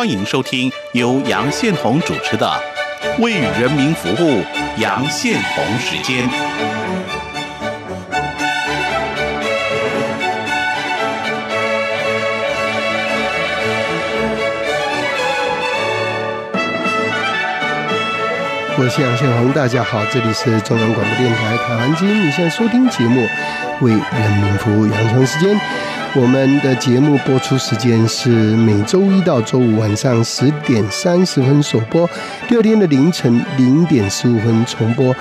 欢迎收听由杨宪红主持的《为人民服务》杨宪红时间。我是杨宪宏，大家好，这里是中央广播电台台湾之音，你现在收听节目《为人民服务》杨成时间。我们的节目播出时间是每周一到周五晚上十点三十分首播，第二天的凌晨零点十五分重播，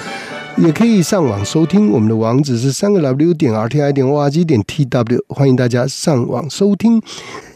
也可以上网收听。我们的网址是三个 W 点 R T I 点 O R G 点 T W，欢迎大家上网收听。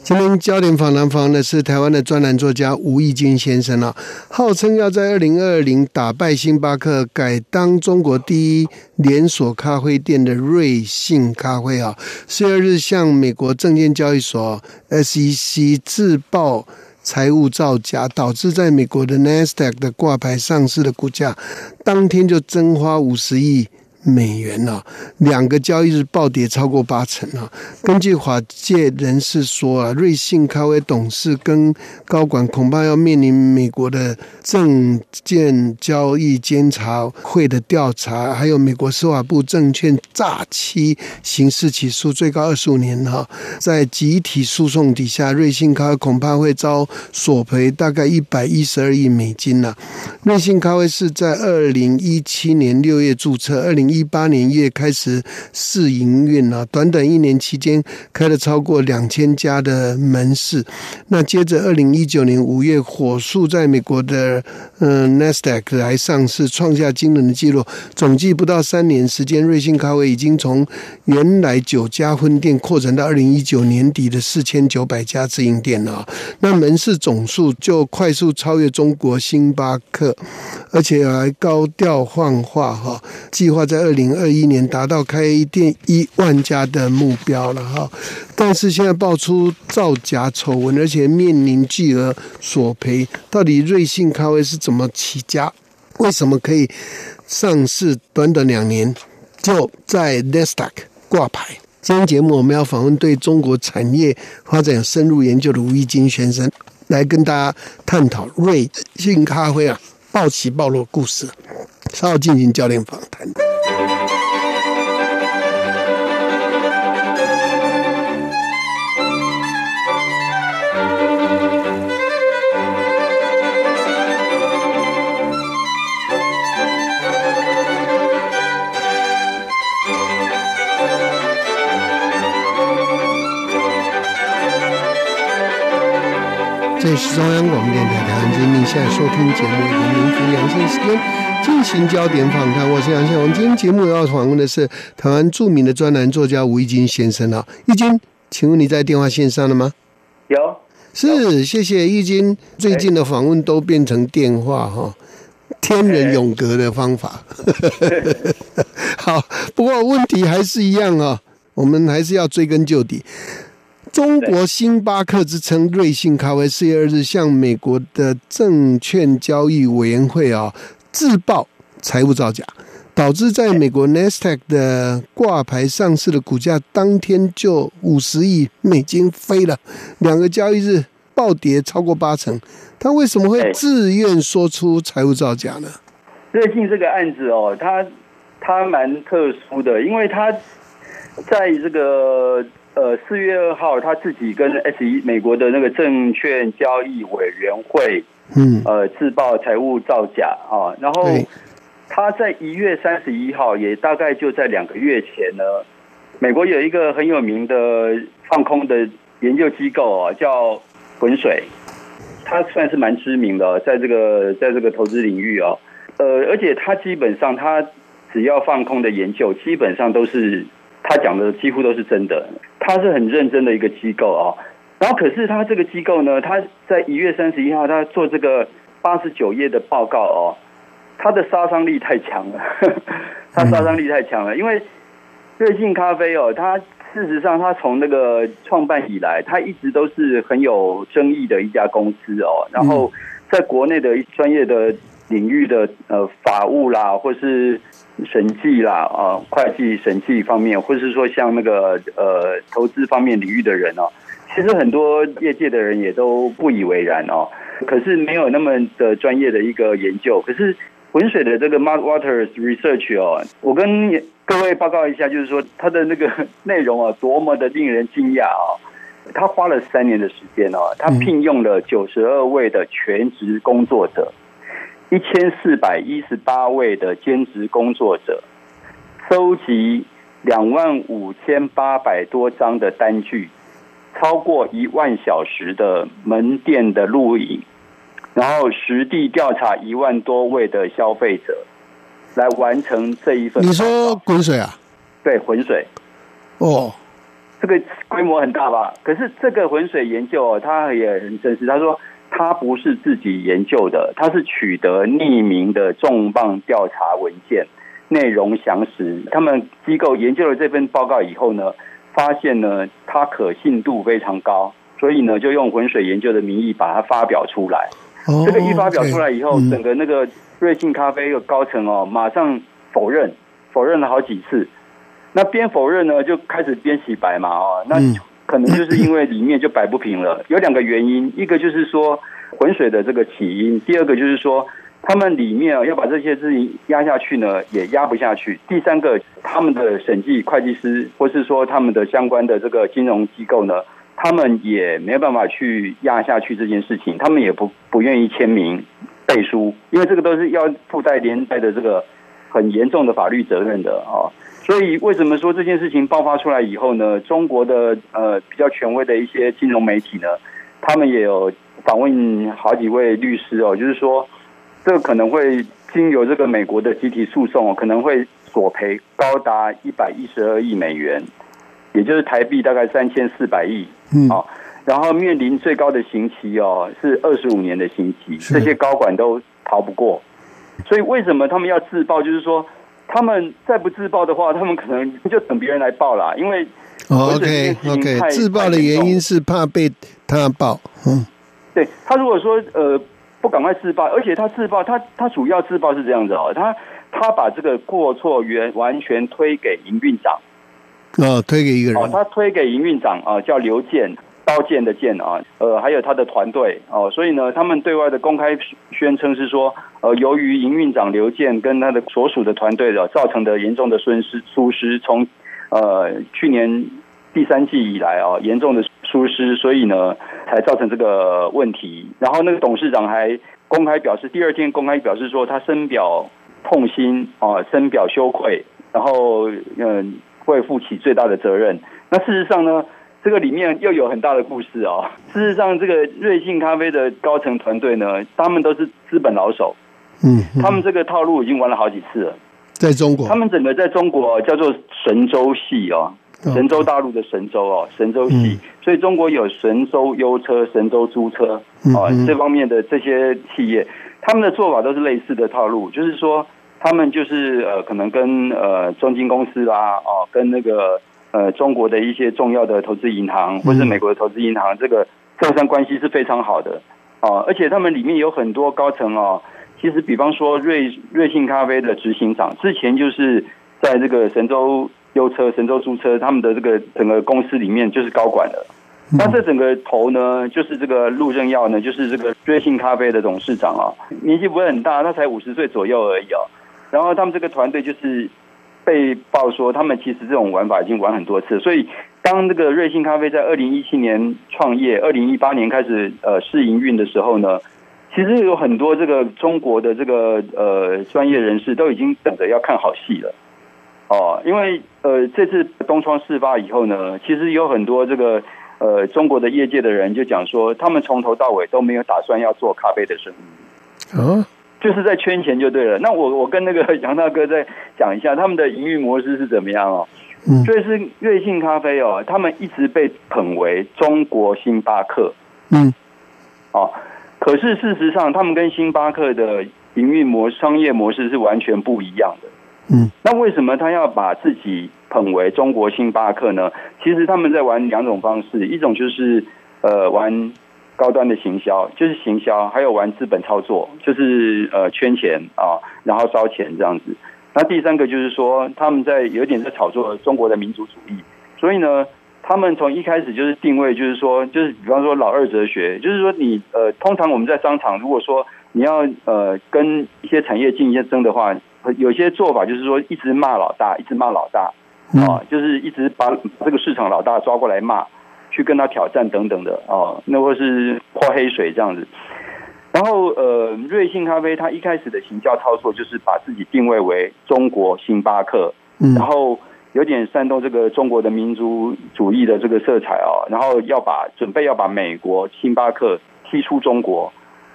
今天焦点访谈房的是台湾的专栏作家吴义军先生啊，号称要在二零二零打败星巴克，改当中国第一连锁咖啡店的瑞幸咖啡啊，十二日向美国证券交易所 SEC 自曝财务造假，导致在美国的 Nasdaq 的挂牌上市的股价当天就蒸发五十亿。美元啊，两个交易日暴跌超过八成啊。根据法界人士说啊，瑞幸咖啡董事跟高管恐怕要面临美国的证券交易监察会的调查，还有美国司法部证券诈欺刑事起诉，最高二十五年哈。在集体诉讼底下，瑞幸咖啡恐怕会遭索赔大概一百一十二亿美金呢。瑞幸咖啡是在二零一七年六月注册，二零。一八年月开始试营运啊，短短一年期间开了超过两千家的门市。那接着二零一九年五月火速在美国的嗯 Nasdaq 来上市，创下惊人的纪录。总计不到三年时间，瑞幸咖啡已经从原来九家分店扩展到二零一九年底的四千九百家自营店了。那门市总数就快速超越中国星巴克，而且还高调幻化哈，计划在。二零二一年达到开店一万家的目标了哈，但是现在爆出造假丑闻，而且面临巨额索赔。到底瑞幸咖啡是怎么起家？为什么可以上市？短短两年就在 Nasdaq 挂牌？今天节目我们要访问对中国产业发展有深入研究的吴一金先生，来跟大家探讨瑞幸咖啡啊暴起暴落故事。稍后进行教练访谈。这里是中央广播电台台湾之音，现在收听节目《人民福养生时间》。进行焦点访谈，我是杨宪宏。今天节目要访问的是台湾著名的专栏作家吴一金先生啊。一金，请问你在电话线上了吗？有，是，谢谢一金。最近的访问都变成电话哈，天人永隔的方法。好，不过问题还是一样啊，我们还是要追根究底。中国星巴克之称瑞幸咖啡四月二日向美国的证券交易委员会啊。自曝财务造假，导致在美国 Nasdaq 的挂牌上市的股价当天就五十亿美金飞了，两个交易日暴跌超过八成。他为什么会自愿说出财务造假呢？瑞幸这个案子哦，他他蛮特殊的，因为他在这个呃四月二号，他自己跟 S 一美国的那个证券交易委员会。嗯，呃，自曝财务造假啊，然后他在一月三十一号，也大概就在两个月前呢，美国有一个很有名的放空的研究机构啊，叫浑水，他算是蛮知名的，在这个在这个投资领域啊，呃，而且他基本上他只要放空的研究，基本上都是他讲的几乎都是真的，他是很认真的一个机构啊。然后，可是他这个机构呢，他在一月三十一号，他做这个八十九页的报告哦，他的杀伤力太强了，他杀伤力太强了。因为瑞幸咖啡哦，它事实上，它从那个创办以来，它一直都是很有争议的一家公司哦。然后，在国内的专业的领域的呃法务啦，或是审计啦啊，会计审计方面，或是说像那个呃投资方面领域的人哦。其实很多业界的人也都不以为然哦。可是没有那么的专业的一个研究。可是浑水的这个 Mark Waters Research 哦，我跟各位报告一下，就是说它的那个内容啊，多么的令人惊讶啊！他花了三年的时间哦，他聘用了九十二位的全职工作者，一千四百一十八位的兼职工作者，收集两万五千八百多张的单据。超过一万小时的门店的录影，然后实地调查一万多位的消费者，来完成这一份。你说浑水啊？对，浑水。哦，这个规模很大吧？可是这个浑水研究哦，他也很真实。他说他不是自己研究的，他是取得匿名的重磅调查文件，内容详实。他们机构研究了这份报告以后呢？发现呢，它可信度非常高，所以呢，就用浑水研究的名义把它发表出来。这个一发表出来以后，整个那个瑞幸咖啡的高层哦，马上否认，否认了好几次。那边否认呢，就开始边洗白嘛哦，那可能就是因为里面就摆不平了。有两个原因，一个就是说浑水的这个起因，第二个就是说。他们里面啊，要把这些事情压下去呢，也压不下去。第三个，他们的审计会计师，或是说他们的相关的这个金融机构呢，他们也没有办法去压下去这件事情，他们也不不愿意签名背书，因为这个都是要附带连带的这个很严重的法律责任的啊。所以为什么说这件事情爆发出来以后呢？中国的呃比较权威的一些金融媒体呢，他们也有访问好几位律师哦，就是说。这个可能会经由这个美国的集体诉讼哦，可能会索赔高达一百一十二亿美元，也就是台币大概三千四百亿。嗯，啊，然后面临最高的刑期哦，是二十五年的刑期，这些高管都逃不过。所以为什么他们要自爆？就是说，他们再不自爆的话，他们可能就等别人来报啦。因为 OK OK，自爆的原因是怕被他爆。嗯，对他如果说呃。不赶快自爆，而且他自爆，他他主要自爆是这样子哦，他他把这个过错原完全推给营运长，哦，推给一个人，哦，他推给营运长啊，叫刘健，刀剑的剑啊，呃，还有他的团队哦，所以呢，他们对外的公开宣称是说，呃，由于营运长刘健跟他的所属的团队的造成的严重的损失疏失，从呃去年第三季以来啊，严重的疏失，所以呢。才造成这个问题，然后那个董事长还公开表示，第二天公开表示说他深表痛心啊，深表羞愧，然后嗯会负起最大的责任。那事实上呢，这个里面又有很大的故事哦。事实上，这个瑞幸咖啡的高层团队呢，他们都是资本老手，嗯，他们这个套路已经玩了好几次了，在中国，他们整个在中国叫做神州系哦。神州大陆的神州哦，神州系，所以中国有神州优车、神州租车啊这方面的这些企业，他们的做法都是类似的套路，就是说他们就是呃可能跟呃中金公司啦哦，跟那个呃中国的一些重要的投资银行或是美国的投资银行，这个客商关系是非常好的哦，而且他们里面有很多高层哦，其实比方说瑞瑞幸咖啡的执行长之前就是在这个神州。优车、神州租车，他们的这个整个公司里面就是高管的。那这整个头呢，就是这个陆正耀呢，就是这个瑞幸咖啡的董事长啊，年纪不会很大，他才五十岁左右而已哦。然后他们这个团队就是被报说，他们其实这种玩法已经玩很多次。所以当这个瑞幸咖啡在二零一七年创业，二零一八年开始呃试营运的时候呢，其实有很多这个中国的这个呃专业人士都已经等着要看好戏了。哦，因为呃，这次东窗事发以后呢，其实有很多这个呃中国的业界的人就讲说，他们从头到尾都没有打算要做咖啡的生意，啊，就是在圈钱就对了。那我我跟那个 杨大哥再讲一下，他们的营运模式是怎么样哦？嗯，所以是瑞幸咖啡哦，他们一直被捧为中国星巴克，嗯，哦，可是事实上，他们跟星巴克的营运模商业模式是完全不一样的。嗯，那为什么他要把自己捧为中国星巴克呢？其实他们在玩两种方式，一种就是呃玩高端的行销，就是行销，还有玩资本操作，就是呃圈钱啊，然后烧钱这样子。那第三个就是说，他们在有点在炒作中国的民族主义。所以呢，他们从一开始就是定位，就是说，就是比方说老二哲学，就是说你呃，通常我们在商场，如果说你要呃跟一些产业竞争的话，有些做法就是说一直骂老大，一直骂老大，啊，就是一直把这个市场老大抓过来骂，去跟他挑战等等的哦，那或是泼黑水这样子。然后呃，瑞幸咖啡它一开始的行销操作就是把自己定位为中国星巴克，然后。有点煽动这个中国的民族主义的这个色彩哦，然后要把准备要把美国星巴克踢出中国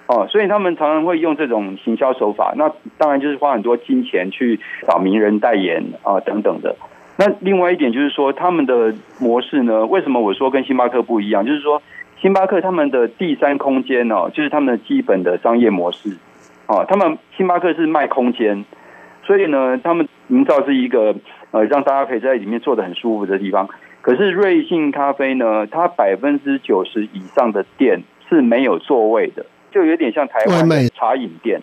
哦，所以他们常常会用这种行销手法。那当然就是花很多金钱去找名人代言啊等等的。那另外一点就是说，他们的模式呢，为什么我说跟星巴克不一样？就是说，星巴克他们的第三空间哦，就是他们的基本的商业模式哦，他们星巴克是卖空间，所以呢，他们营造是一个。呃，让大家可以在里面坐的很舒服的地方。可是瑞幸咖啡呢，它百分之九十以上的店是没有座位的，就有点像台湾茶饮店，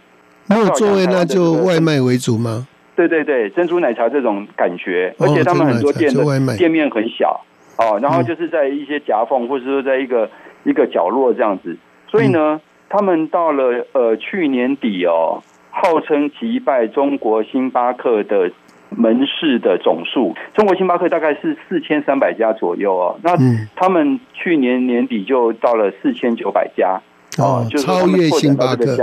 没有座位那就外卖为主吗？对对对，珍珠奶茶这种感觉，而且他们很多店的店面很小哦，然后就是在一些夹缝，或者说在一个一个角落这样子。所以呢，他们到了呃去年底哦，号称击败中国星巴克的。门市的总数，中国星巴克大概是四千三百家左右哦。那他们去年年底就到了四千九百家哦，就是超越星巴克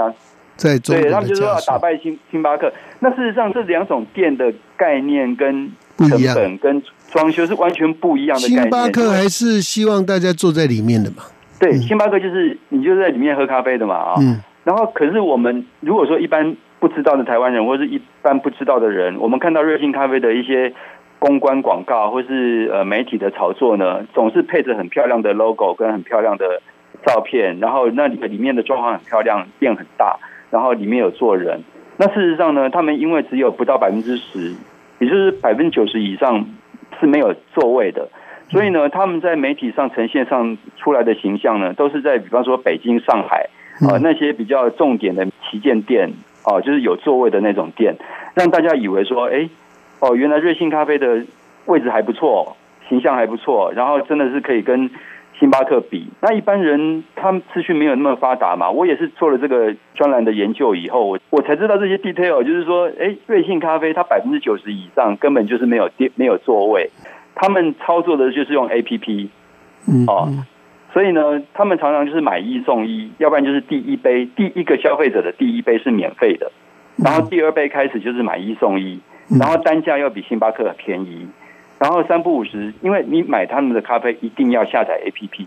在中对他们就说要打败星星巴克。那事实上，这两种店的概念跟成本跟装修是完全不一样的。星巴克还是希望大家坐在里面的嘛？对，星巴克就是你就在里面喝咖啡的嘛啊。嗯。然后，可是我们如果说一般。不知道的台湾人，或是一般不知道的人，我们看到瑞幸咖啡的一些公关广告，或是呃媒体的炒作呢，总是配着很漂亮的 logo 跟很漂亮的照片，然后那里里面的装潢很漂亮，店很大，然后里面有坐人。那事实上呢，他们因为只有不到百分之十，也就是百分之九十以上是没有座位的，所以呢，他们在媒体上呈现上出来的形象呢，都是在比方说北京、上海啊那些比较重点的旗舰店。哦，就是有座位的那种店，让大家以为说，哎，哦，原来瑞幸咖啡的位置还不错，形象还不错，然后真的是可以跟星巴克比。那一般人他们资讯没有那么发达嘛，我也是做了这个专栏的研究以后，我我才知道这些 detail，就是说，哎，瑞幸咖啡它百分之九十以上根本就是没有店没有座位，他们操作的就是用 A P P，哦。所以呢，他们常常就是买一送一，要不然就是第一杯第一个消费者的第一杯是免费的，然后第二杯开始就是买一送一，然后单价要比星巴克便宜，然后三不五十，因为你买他们的咖啡一定要下载 APP，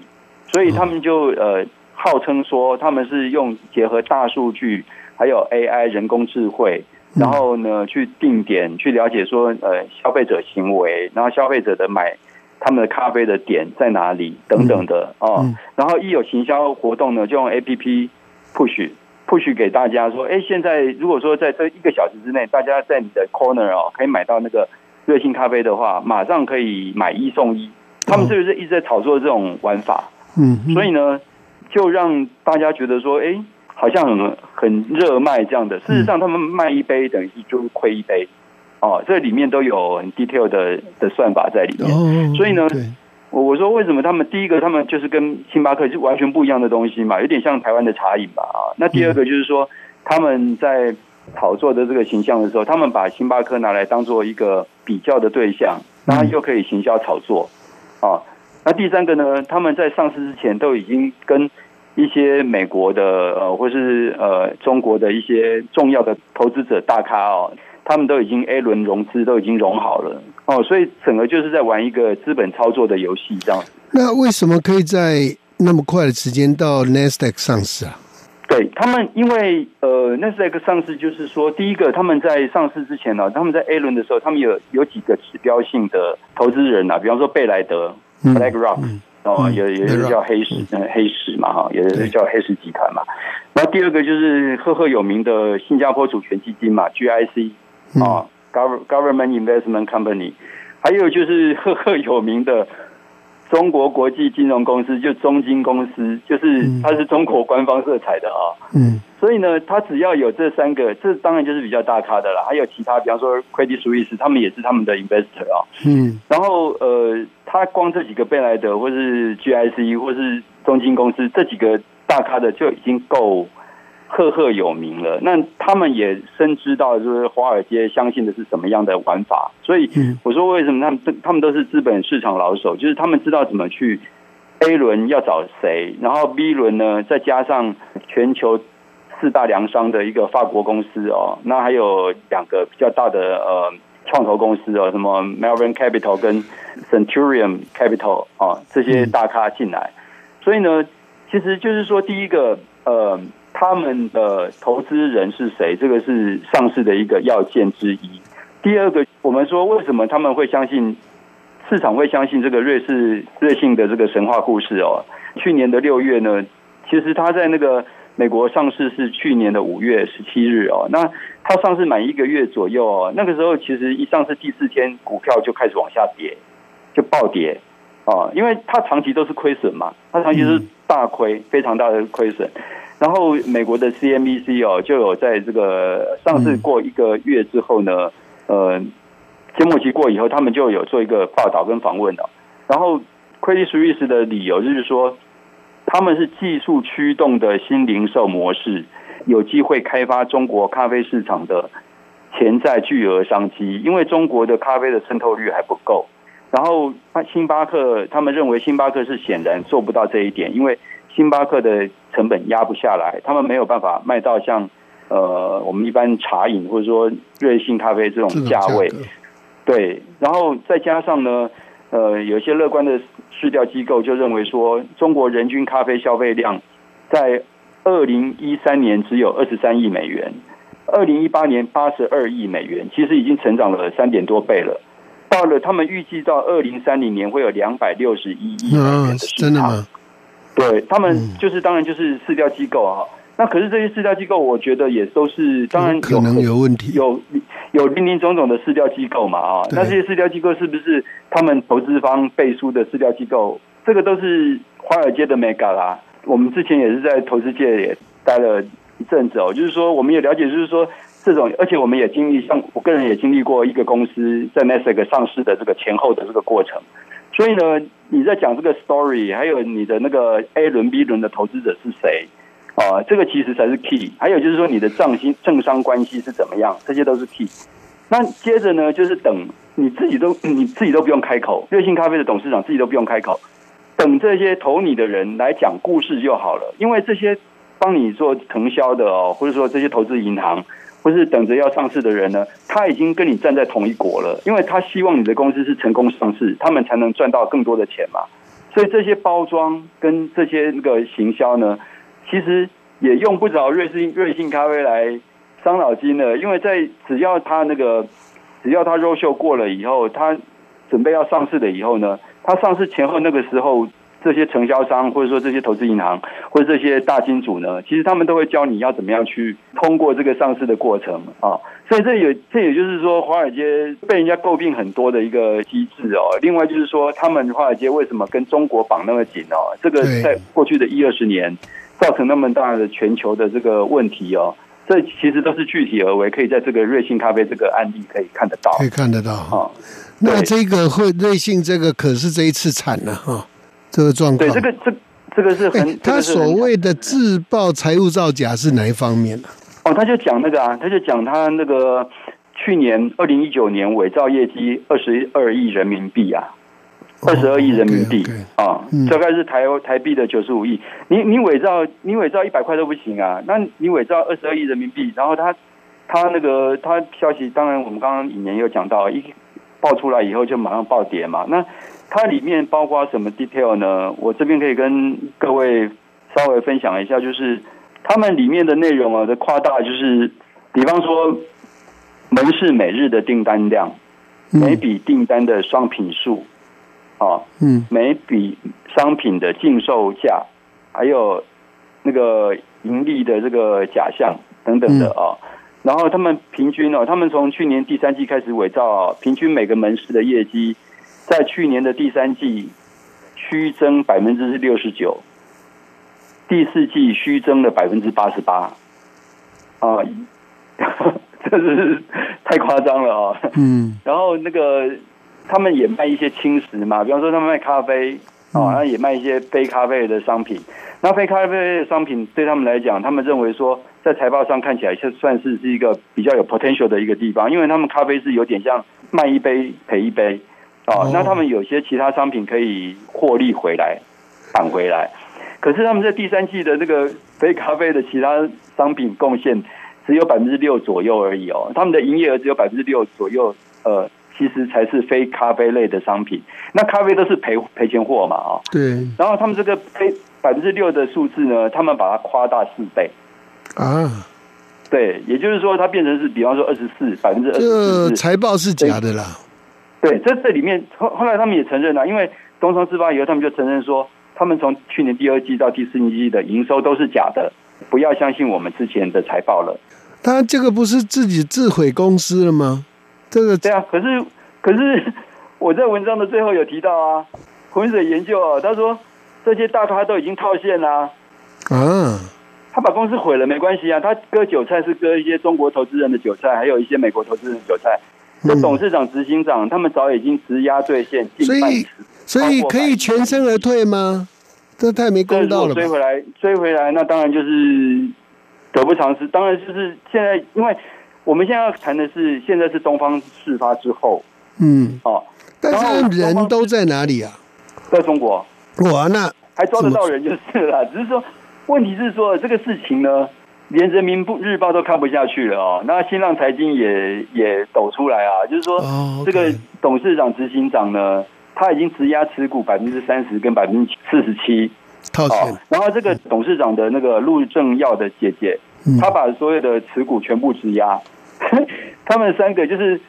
所以他们就呃号称说他们是用结合大数据还有 AI 人工智慧，然后呢去定点去了解说呃消费者行为，然后消费者的买。他们的咖啡的点在哪里等等的哦，然后一有行销活动呢，就用 A P P push push 给大家说，哎，现在如果说在这一个小时之内，大家在你的 corner 哦，可以买到那个瑞幸咖啡的话，马上可以买一送一。他们是不是一直在炒作这种玩法？嗯，所以呢，就让大家觉得说，哎，好像很很热卖这样的。事实上，他们卖一杯等于就亏一杯。哦，这里面都有很 detail 的的算法在里面，所以呢，我我说为什么他们第一个他们就是跟星巴克是完全不一样的东西嘛，有点像台湾的茶饮吧啊。那第二个就是说他们在炒作的这个形象的时候，他们把星巴克拿来当做一个比较的对象，然后又可以行销炒作啊。那第三个呢，他们在上市之前都已经跟一些美国的呃或是呃中国的一些重要的投资者大咖哦。他们都已经 A 轮融资都已经融好了哦，所以整个就是在玩一个资本操作的游戏这样。那为什么可以在那么快的时间到 Nasdaq 上市啊？对他们，因为呃，Nasdaq 上市就是说，第一个他们在上市之前呢，他们在 A 轮的时候，他们有有几个指标性的投资人啊，比方说贝莱德 （BlackRock） 哦，也也是叫黑石，嗯，黑石嘛哈，也是叫黑石集团嘛。然后第二个就是赫赫有名的新加坡主权基金嘛，GIC。啊，Government Investment Company，还有就是赫赫有名的中国国际金融公司，就中金公司，就是它是中国官方色彩的啊。嗯，所以呢，它只要有这三个，这当然就是比较大咖的了。还有其他，比方说 Credit Suisse，他们也是他们的 investor 啊。嗯，然后呃，它光这几个贝莱德或是 GIC 或是中金公司这几个大咖的就已经够赫赫有名了。那他们也深知道，就是华尔街相信的是什么样的玩法。所以我说，为什么他们他们都是资本市场老手，就是他们知道怎么去 A 轮要找谁，然后 B 轮呢，再加上全球。四大粮商的一个法国公司哦，那还有两个比较大的呃创投公司哦，什么 Melvin Capital 跟 Centurion Capital 啊，这些大咖进来，所以呢，其实就是说，第一个呃，他们的投资人是谁，这个是上市的一个要件之一。第二个，我们说为什么他们会相信市场会相信这个瑞士瑞信的这个神话故事哦？去年的六月呢，其实他在那个。美国上市是去年的五月十七日哦，那它上市满一个月左右哦，那个时候其实一上市第四天，股票就开始往下跌，就暴跌啊，因为它长期都是亏损嘛，它长期是大亏，非常大的亏损。然后美国的 CNBC 哦，就有在这个上市过一个月之后呢，呃，节末期过以后，他们就有做一个报道跟访问的，然后 Credit Suisse 的理由就是说。他们是技术驱动的新零售模式，有机会开发中国咖啡市场的潜在巨额商机。因为中国的咖啡的渗透率还不够，然后星巴克他们认为星巴克是显然做不到这一点，因为星巴克的成本压不下来，他们没有办法卖到像呃我们一般茶饮或者说瑞幸咖啡这种价位。对，然后再加上呢。呃，有些乐观的市调机构就认为说，中国人均咖啡消费量在二零一三年只有二十三亿美元，二零一八年八十二亿美元，其实已经成长了三点多倍了。到了他们预计到二零三零年会有两百六十一亿美元的市场。对他们就是当然就是市调机构啊。那可是这些市调机构，我觉得也都是当然可能有问题，有有林林总总的市调机构嘛啊。那这些市调机构是不是他们投资方背书的市调机构？这个都是华尔街的 mega 啦。我们之前也是在投资界也待了一阵子哦，就是说我们也了解，就是说这种，而且我们也经历，像我个人也经历过一个公司在 Nasdaq 上市的这个前后的这个过程。所以呢，你在讲这个 story，还有你的那个 A 轮、B 轮的投资者是谁？啊，这个其实才是 key。还有就是说，你的账心政商关系是怎么样，这些都是 key。那接着呢，就是等你自己都 你自己都不用开口，瑞幸咖啡的董事长自己都不用开口，等这些投你的人来讲故事就好了。因为这些帮你做承销的哦，或者说这些投资银行，或是等着要上市的人呢，他已经跟你站在同一国了，因为他希望你的公司是成功上市，他们才能赚到更多的钱嘛。所以这些包装跟这些那个行销呢。其实也用不着瑞幸瑞幸咖啡来伤脑筋的，因为在只要他那个只要他 rose 过了以后，他准备要上市的以后呢，他上市前后那个时候，这些承销商或者说这些投资银行或者这些大金主呢，其实他们都会教你要怎么样去通过这个上市的过程啊。所以这也这也就是说，华尔街被人家诟病很多的一个机制哦。另外就是说，他们华尔街为什么跟中国绑那么紧哦？这个在过去的一二十年。造成那么大的全球的这个问题哦，这其实都是具体而为，可以在这个瑞幸咖啡这个案例可以看得到，可以看得到啊。那这个会瑞幸这个可是这一次惨了哈，这个状况。对，这个这这个是很他所谓的自曝财务造假是哪一方面呢？哦，他就讲那个啊，他就讲他那个去年二零一九年伪造业绩二十二亿人民币啊。二十二亿人民币啊，大概是台台币的九十五亿。你你伪造你伪造一百块都不行啊，那你伪造二十二亿人民币，然后他他那个他消息，当然我们刚刚引言有讲到，一爆出来以后就马上暴跌嘛。那它里面包括什么 detail 呢？我这边可以跟各位稍微分享一下，就是他们里面的内容啊的夸大，就是比方说门市每日的订单量，每笔订单的商品数。啊，嗯，每笔商品的净售价，还有那个盈利的这个假象等等的啊，然后他们平均哦，他们从去年第三季开始伪造，平均每个门市的业绩，在去年的第三季虚增百分之六十九，第四季虚增了百分之八十八，啊，这是太夸张了啊。嗯 然后那个他们也卖一些轻食嘛，比方说他们卖咖啡啊，嗯然后也卖一些非咖啡的商品。那非咖啡的商品对他们来讲，他们认为说在财报上看起来就算是是一个比较有 potential 的一个地方，因为他们咖啡是有点像卖一杯赔一杯啊哦，那他们有些其他商品可以获利回来返回来。可是他们在第三季的那个非咖啡的其他商品贡献只有百分之六左右而已哦，他们的营业额只有百分之六左右，呃，其实才是非咖啡类的商品。那咖啡都是赔赔钱货嘛啊、对然后他们这个非百分之六的数字呢，他们把它夸大四倍，啊，对，也就是说它变成是比方说二十四百分之二这十四，财报是假的啦。对，这这里面后后来他们也承认了，因为东窗事发以后，他们就承认说，他们从去年第二季到第四季的营收都是假的，不要相信我们之前的财报了。他这个不是自己自毁公司了吗？这个对啊，可是可是我在文章的最后有提到啊，浑水研究啊，他说这些大咖都已经套现啦、啊，他把公司毁了没关系啊，他割韭菜是割一些中国投资人的韭菜，还有一些美国投资人的韭菜。这嗯董事长、执行长他们早已经直押兑现近半所以，所以可以全身而退吗？这太没公道了追？回来，追回来，那当然就是得不偿失。当然就是现在，因为我们现在要谈的是，现在是东方事发之后嗯，哦，但是人都在哪里啊？在中国哇，那还抓得到人就是了。只是说，问题是说这个事情呢，连人民日报都看不下去了哦。那新浪财经也也抖出来啊，就是说、哦这个董事长、执行长呢，他已经质押持股百分之三十跟百分之四十七。套钱哦，然后这个董事长的那个陆正耀的姐姐，嗯她把所有的持股全部质押，他们三个就是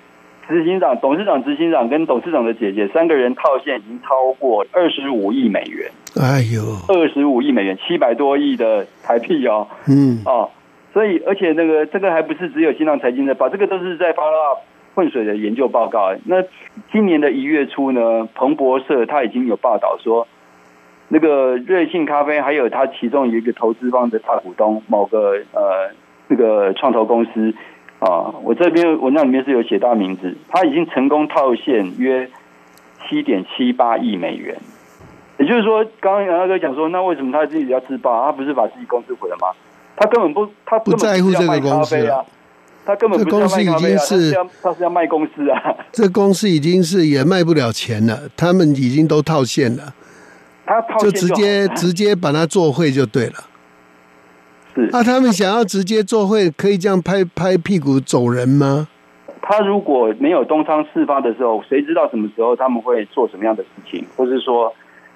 执行长、董事长、执行长跟董事长的姐姐三个人套现已经超过二十五亿美元，哎呦，二十五亿美元，七百多亿的台币哦，嗯。哦，所以而且那个这个还不是只有新浪财经的，把，这个都是在 follow up 混水的研究报告。那今年的一月初呢，彭博社他已经有报道说，那个瑞幸咖啡还有他其中有一个投资方的大股东某个呃那个创投公司啊，我这边文章里面是有写到名字，他已经成功套现约七点七八亿美元。也就是说，刚刚杨大哥讲说，那为什么他自己要自爆？他不是把自己公司毁了吗？他根本不，他不在乎这个公司啊，他根本不啊，这公司已经是他是要卖公司啊，这公司已经是也卖不了钱了，他们已经都套现了，他套就现直接直接把它做会就对了。是啊，他们想要直接做会，可以这样拍拍屁股走人吗？他如果没有东窗事发的时候，谁知道什么时候他们会做什么样的事情，或是说，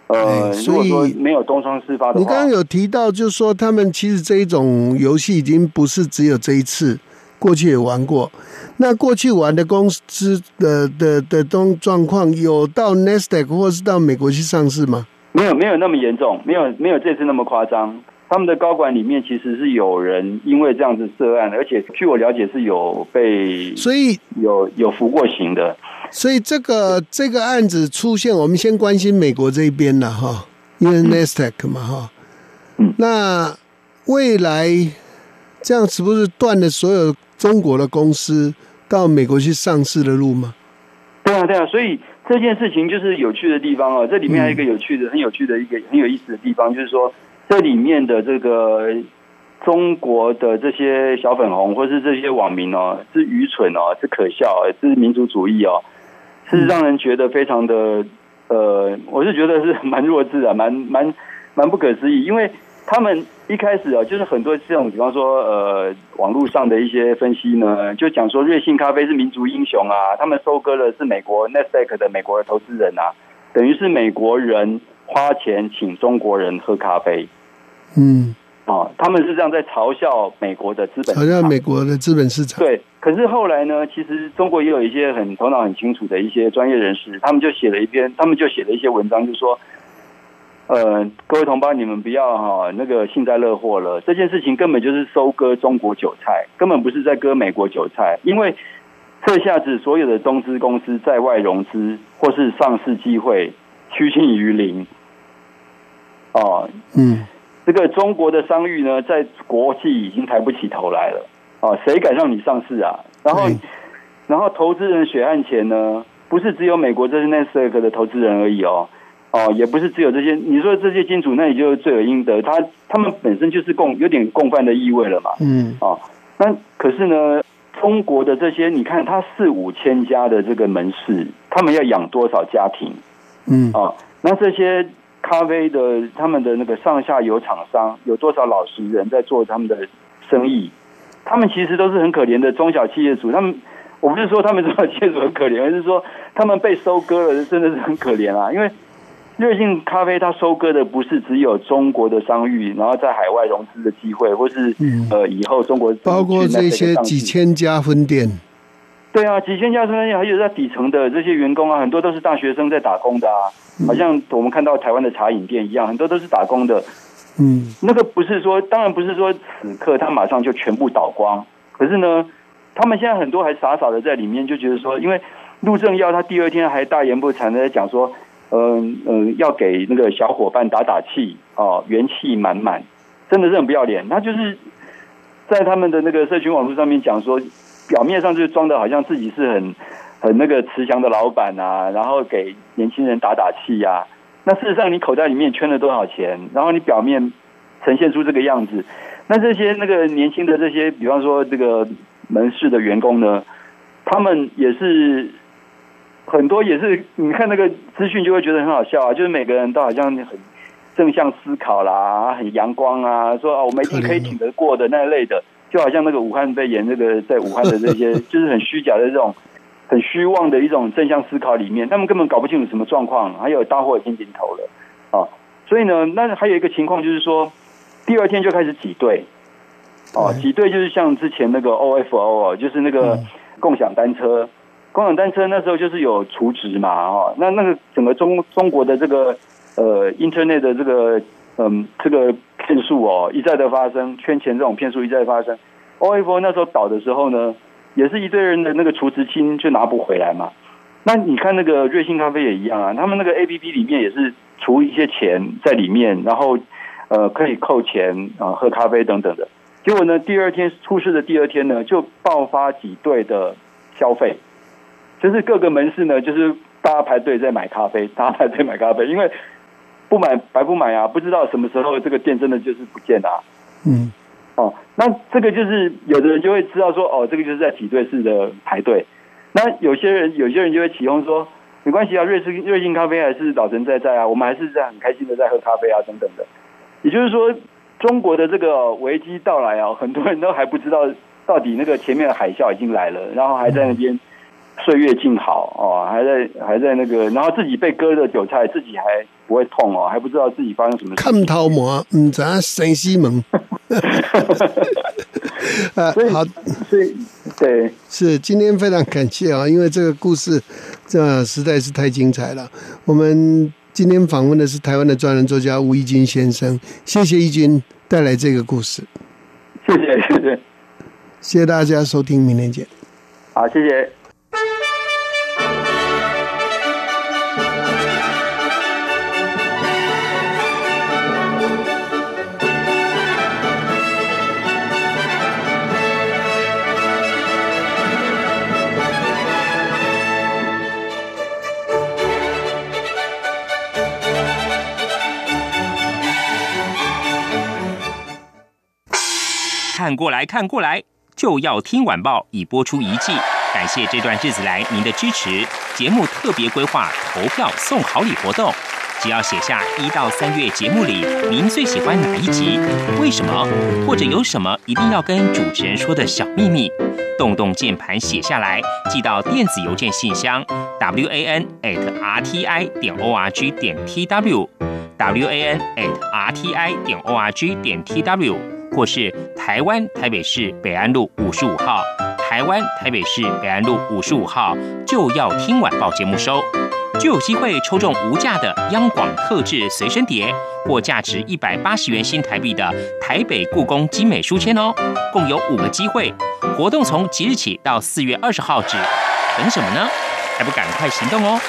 呃所以果说没有东窗事发的话，你刚刚有提到，就是说他们其实这一种游戏已经不是只有这一次，过去也玩过。那过去玩的公司的的的东状况，有到 Nasdaq 或是到美国去上市吗？没有没有那么严重，没有没有这次那么夸张。他们的高管里面其实是有人因为这样子涉案，而且据我了解是有被所以，有有服过刑的。所以这个这个案子出现，我们先关心美国这一边了哈，因为 Nasdaq 嘛哈。嗯那未来这样是不是断了所有中国的公司到美国去上市的路吗？对啊，对啊，所以这件事情就是有趣的地方哦。这里面还有一个有趣的、很有趣的一个很有意思的地方，就是说这里面的这个中国的这些小粉红或是这些网民哦，是愚蠢哦，是可笑，是民族主义哦，是让人觉得非常的呃，我是觉得是蛮弱智的，蛮蛮蛮不可思议，因为他们一开始啊，就是很多这种，比方说呃，网络上的一些分析呢，就讲说瑞幸咖啡是民族英雄啊，他们收割的是美国 Nasdaq 的美国的投资人啊，等于是美国人花钱请中国人喝咖啡。嗯，啊，他们是这样在嘲笑美国的资本好市场。像美国的资本市场。对，可是后来呢，其实中国也有一些很头脑很清楚的一些专业人士，他们就写了一篇，他们就写了一些文章，就说，呃，各位同胞，你们不要哈、那个幸灾乐祸了，这件事情根本就是收割中国韭菜，根本不是在割美国韭菜，因为这下子所有的中资公司在外融资或是上市机会趋近于零，哦，嗯这个中国的商誉呢，在国际已经抬不起头来了。哦，谁敢让你上市啊？然后，然后投资人血汗钱呢，不是只有美国这些 Nasdaq 的投资人而已哦，哦，也不是只有这些。你说这些金主，那也就罪有应得，他他们本身就是共有点共犯的意味了嘛。嗯，哦，那可是呢，中国的这些，你看，他四五千家的这个门市，他们要养多少家庭？嗯，啊，那这些咖啡的他们的那个上下游厂商，有多少老实人在做他们的生意？他们其实都是很可怜的中小企业主，他们我不是说他们中小企业主很可怜，而是说他们被收割了，真的是很可怜啊！因为瑞幸咖啡它收割的不是只有中国的商誉，然后在海外融资的机会，或是呃以后中国包括这些几千家分店，对啊，几千家分店，还有在底层的这些员工啊，很多都是大学生在打工的啊，好像我们看到台湾的茶饮店一样，很多都是打工的。嗯，那个不是说，当然不是说此刻他马上就全部倒光。可是呢，他们现在很多还傻傻的在里面，就觉得说，因为陆正耀他第二天还大言不惭的在讲说，嗯嗯，要给那个小伙伴打打气哦，元气满满，真的是很不要脸。他就是在他们的那个社群网络上面讲说，表面上就装的好像自己是很很那个慈祥的老板啊，然后给年轻人打打气呀。那事实上，你口袋里面圈了多少钱？然后你表面呈现出这个样子，那这些那个年轻的这些，比方说这个门市的员工呢，他们也是很多也是，你看那个资讯就会觉得很好笑啊，就是每个人都好像很正向思考啦，很阳光啊，说啊我们一定可以挺得过的那一类的，就好像那个武汉肺炎那个在武汉的这些，就是很虚假的这种。很虚妄的一种正向思考里面，他们根本搞不清楚什么状况，还有大货已经顶头了啊！所以呢，那还有一个情况就是说，第二天就开始挤兑哦，挤兑就是像之前那个 OFO 啊就是那个共享单车，共享单车那时候就是有储值嘛哦，那那个整个中中国的这个呃 Internet 的这个嗯这个骗术哦一再的发生，圈钱这种骗术一再发生，OFO 那时候倒的时候呢。也是一堆人的那个储值金就拿不回来嘛？那你看那个瑞幸咖啡也一样啊，他们那个 A P P 里面也是储一些钱在里面，然后呃可以扣钱啊喝咖啡等等的。结果呢，第二天出事的第二天呢，就爆发挤兑的消费，就是各个门市呢，就是大家排队在买咖啡，大家排队买咖啡，因为不买白不买啊，不知道什么时候这个店真的就是不见了。嗯。哦，那这个就是有的人就会知道说，哦，这个就是在挤兑式的排队。那有些人，有些人就会起哄说，没关系啊，瑞士瑞幸咖啡还是老神在在啊，我们还是在很开心的在喝咖啡啊，等等的。也就是说，中国的这个危机到来啊，很多人都还不知道到底那个前面的海啸已经来了，然后还在那边岁月静好哦，还在还在那个，然后自己被割的韭菜，自己还不会痛哦，还不知道自己发生什么。看头毛，唔知生西门。啊，好，所以对，是今天非常感谢啊，因为这个故事这实在是太精彩了。我们今天访问的是台湾的专栏作家吴义军先生，谢谢义军带来这个故事，谢谢谢谢，谢谢大家收听，明天见。好，谢谢。看过来看过来，就要听晚报已播出一季，感谢这段日子来您的支持。节目特别规划投票送好礼活动，只要写下一到三月节目里您最喜欢哪一集，为什么，或者有什么一定要跟主持人说的小秘密，动动键盘写下来，寄到电子邮件信箱 w a n at r t i 点 o r g 点 t w w a n at r t i 点 o r g 点 t w。或是台湾台北市北安路五十五号，台湾台北市北安路五十五号就要听晚报节目收，就有机会抽中无价的央广特制随身碟，或价值一百八十元新台币的台北故宫精美书签哦，共有五个机会，活动从即日起到四月二十号止，等什么呢？还不赶快行动哦！